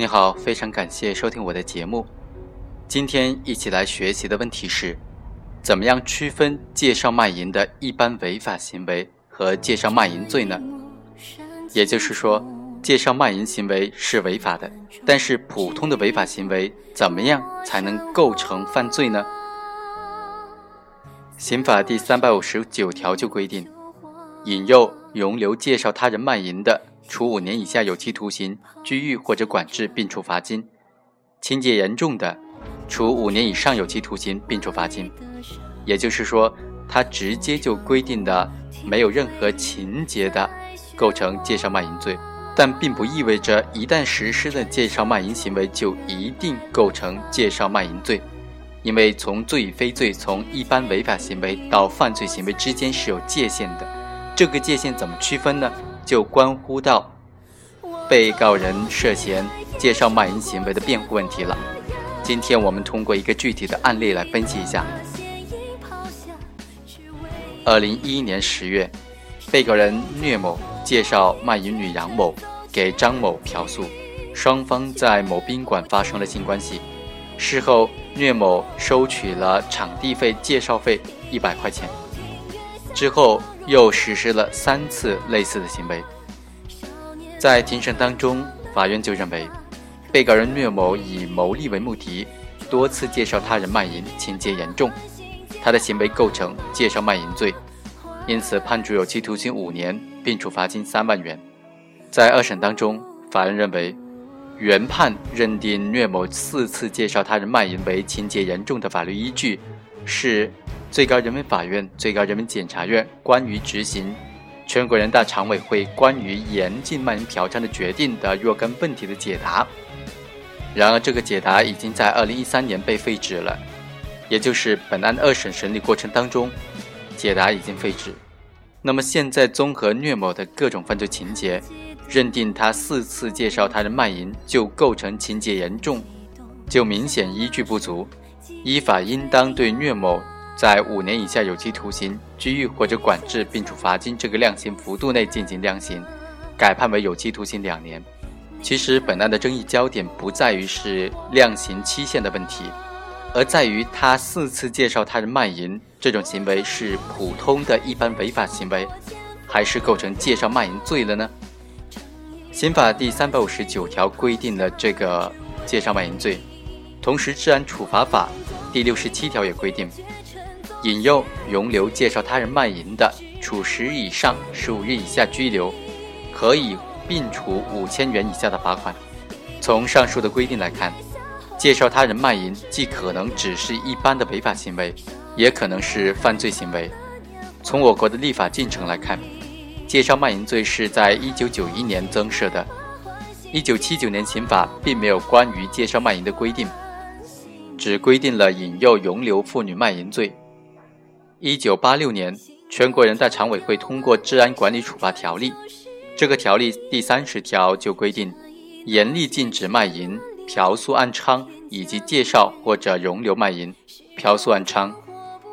你好，非常感谢收听我的节目。今天一起来学习的问题是：怎么样区分介绍卖淫的一般违法行为和介绍卖淫罪呢？也就是说，介绍卖淫行为是违法的，但是普通的违法行为怎么样才能构成犯罪呢？刑法第三百五十九条就规定，引诱、容留、介绍他人卖淫的。处五年以下有期徒刑、拘役或者管制，并处罚金；情节严重的，处五年以上有期徒刑，并处罚金。也就是说，它直接就规定的没有任何情节的，构成介绍卖淫罪。但并不意味着一旦实施了介绍卖淫行为就一定构成介绍卖淫罪，因为从罪与非罪、从一般违法行为到犯罪行为之间是有界限的。这个界限怎么区分呢？就关乎到被告人涉嫌介绍卖淫行为的辩护问题了。今天我们通过一个具体的案例来分析一下。二零一一年十月，被告人聂某介绍卖淫女杨某给张某嫖宿，双方在某宾馆发生了性关系。事后，聂某收取了场地费、介绍费一百块钱。之后。又实施了三次类似的行为，在庭审当中，法院就认为，被告人聂某以牟利为目的，多次介绍他人卖淫，情节严重，他的行为构成介绍卖淫罪，因此判处有期徒刑五年，并处罚金三万元。在二审当中，法院认为，原判认定聂某四次介绍他人卖淫为情节严重的法律依据是。最高人民法院、最高人民检察院关于执行全国人大常委会关于严禁卖淫嫖娼的决定的若干问题的解答。然而，这个解答已经在二零一三年被废止了，也就是本案二审审理过程当中，解答已经废止。那么，现在综合聂某的各种犯罪情节，认定他四次介绍他人卖淫就构成情节严重，就明显依据不足，依法应当对聂某。在五年以下有期徒刑、拘役或者管制，并处罚金这个量刑幅度内进行量刑，改判为有期徒刑两年。其实本案的争议焦点不在于是量刑期限的问题，而在于他四次介绍他人卖淫这种行为是普通的一般违法行为，还是构成介绍卖淫罪了呢？刑法第三百五十九条规定了这个介绍卖淫罪，同时治安处罚法第六十七条也规定。引诱、容留、介绍他人卖淫的，处十日以上十五日以下拘留，可以并处五千元以下的罚款。从上述的规定来看，介绍他人卖淫既可能只是一般的违法行为，也可能是犯罪行为。从我国的立法进程来看，介绍卖淫罪是在一九九一年增设的，一九七九年刑法并没有关于介绍卖淫的规定，只规定了引诱、容留妇女卖淫罪。一九八六年，全国人大常委会通过《治安管理处罚条例》，这个条例第三十条就规定，严厉禁止卖淫、嫖宿、暗娼以及介绍或者容留卖淫、嫖宿、暗娼，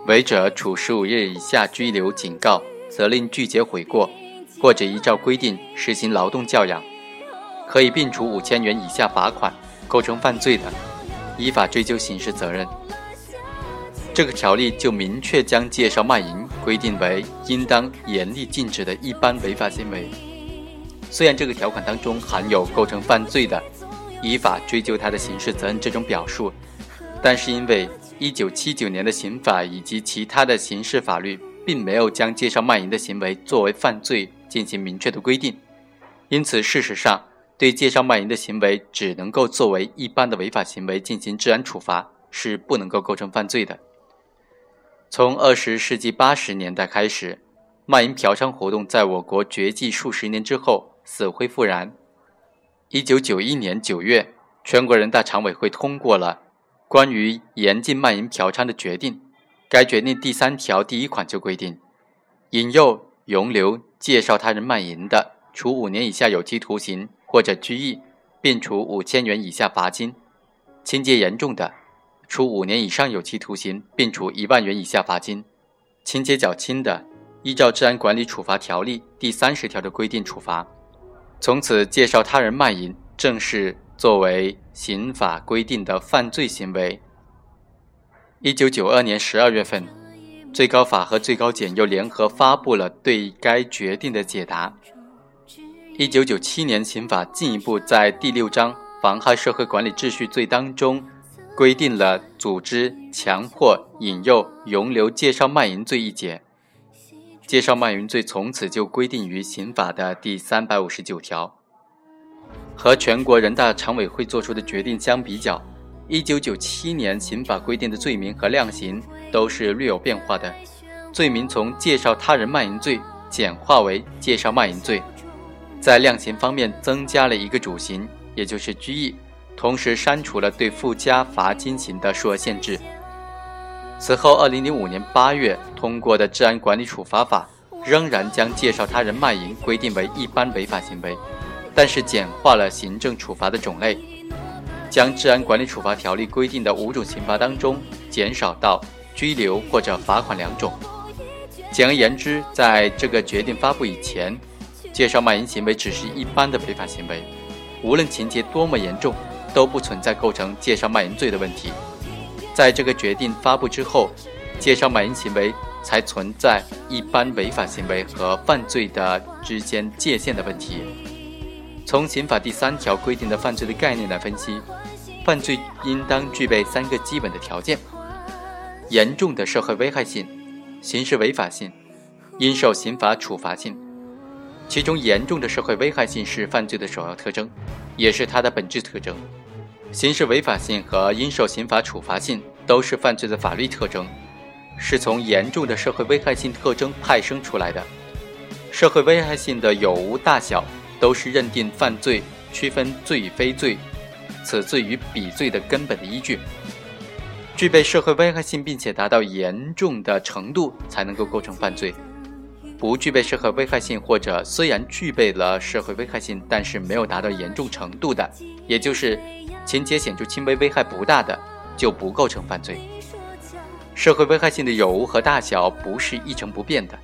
违者处十五日以下拘留、警告，责令拒绝悔过，或者依照规定实行劳动教养，可以并处五千元以下罚款。构成犯罪的，依法追究刑事责任。这个条例就明确将介绍卖淫规定为应当严厉禁止的一般违法行为。虽然这个条款当中含有构成犯罪的，依法追究他的刑事责任这种表述，但是因为一九七九年的刑法以及其他的刑事法律并没有将介绍卖淫的行为作为犯罪进行明确的规定，因此事实上对介绍卖淫的行为只能够作为一般的违法行为进行治安处罚，是不能够构成犯罪的。从二十世纪八十年代开始，卖淫嫖娼活动在我国绝迹数十年之后死灰复燃。一九九一年九月，全国人大常委会通过了关于严禁卖淫嫖娼的决定。该决定第三条第一款就规定：引诱、容留、介绍他人卖淫的，处五年以下有期徒刑或者拘役，并处五千元以下罚金；情节严重的。处五年以上有期徒刑，并处一万元以下罚金；情节较轻的，依照《治安管理处罚条例》第三十条的规定处罚。从此，介绍他人卖淫正式作为刑法规定的犯罪行为。一九九二年十二月份，最高法和最高检又联合发布了对该决定的解答。一九九七年，刑法进一步在第六章妨害社会管理秩序罪当中，规定了组织、强迫、引诱、容留、介绍卖淫罪一节。介绍卖淫罪从此就规定于刑法的第三百五十九条。和全国人大常委会作出的决定相比较，一九九七年刑法规定的罪名和量刑都是略有变化的。罪名从介绍他人卖淫罪简化为介绍卖淫罪。在量刑方面增加了一个主刑，也就是拘役，同时删除了对附加罚金刑的数额限制。此后，二零零五年八月通过的《治安管理处罚法》仍然将介绍他人卖淫规定为一般违法行为，但是简化了行政处罚的种类，将《治安管理处罚条例》规定的五种刑罚当中减少到拘留或者罚款两种。简而言之，在这个决定发布以前。介绍卖淫行为只是一般的违法行为，无论情节多么严重，都不存在构成介绍卖淫罪的问题。在这个决定发布之后，介绍卖淫行为才存在一般违法行为和犯罪的之间界限的问题。从刑法第三条规定的犯罪的概念来分析，犯罪应当具备三个基本的条件：严重的社会危害性、刑事违法性、应受刑法处罚性。其中严重的社会危害性是犯罪的首要特征，也是它的本质特征。刑事违法性和应受刑法处罚性都是犯罪的法律特征，是从严重的社会危害性特征派生出来的。社会危害性的有无大小，都是认定犯罪、区分罪与非罪、此罪与彼罪的根本的依据。具备社会危害性并且达到严重的程度，才能够构成犯罪。不具备社会危害性，或者虽然具备了社会危害性，但是没有达到严重程度的，也就是情节显著轻微、危害不大的，就不构成犯罪。社会危害性的有无和大小不是一成不变的，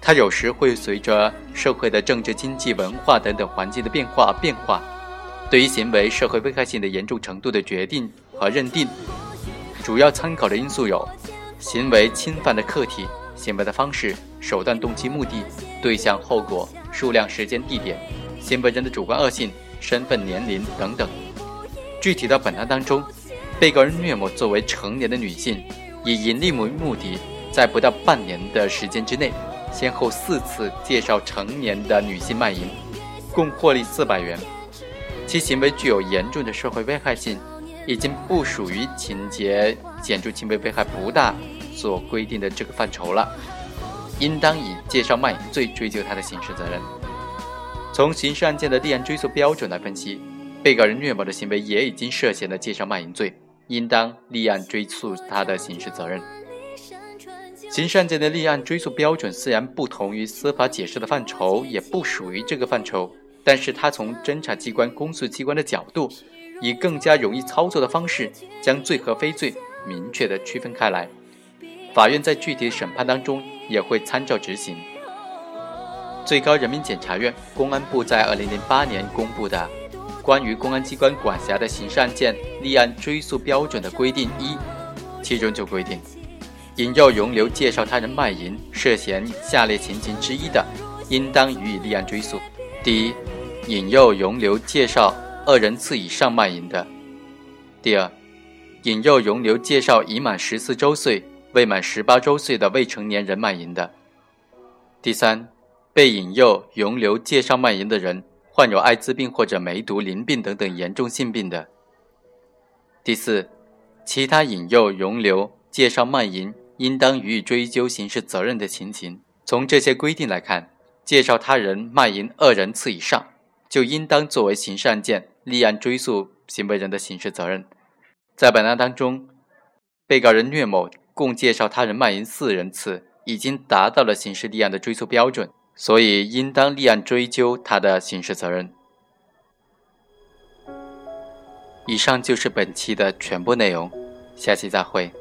它有时会随着社会的政治、经济、文化等等环境的变化变化。对于行为社会危害性的严重程度的决定和认定，主要参考的因素有行为侵犯的客体。行为的方式、手段、动机、目的、对象、后果、数量、时间、地点、行为人的主观恶性、身份、年龄等等。具体到本案当中，被告人岳某作为成年的女性，以盈利为目的，在不到半年的时间之内，先后四次介绍成年的女性卖淫，共获利四百元。其行为具有严重的社会危害性，已经不属于情节显著轻微、危害不大。所规定的这个范畴了，应当以介绍卖淫罪追究他的刑事责任。从刑事案件的立案追诉标准来分析，被告人虐某的行为也已经涉嫌了介绍卖淫罪，应当立案追诉他的刑事责任。刑事案件的立案追诉标准虽然不同于司法解释的范畴，也不属于这个范畴，但是他从侦查机关、公诉机关的角度，以更加容易操作的方式，将罪和非罪明确的区分开来。法院在具体审判当中也会参照执行。最高人民检察院、公安部在二零零八年公布的《关于公安机关管辖的刑事案件立案追诉标准的规定》一，其中就规定，引诱、容留、介绍他人卖淫涉嫌下列情形之一的，应当予以立案追诉：第一，引诱、容留、介绍二人次以上卖淫的；第二，引诱、容留、介绍已满十四周岁。未满十八周岁的未成年人卖淫的；第三，被引诱、容留、介绍卖淫的人患有艾滋病或者梅毒、淋病等等严重性病的；第四，其他引诱、容留、介绍卖淫应当予以追究刑事责任的情形。从这些规定来看，介绍他人卖淫二人次以上，就应当作为刑事案件立案追诉行为人的刑事责任。在本案当中，被告人虐某。共介绍他人卖淫四人次，已经达到了刑事立案的追诉标准，所以应当立案追究他的刑事责任。以上就是本期的全部内容，下期再会。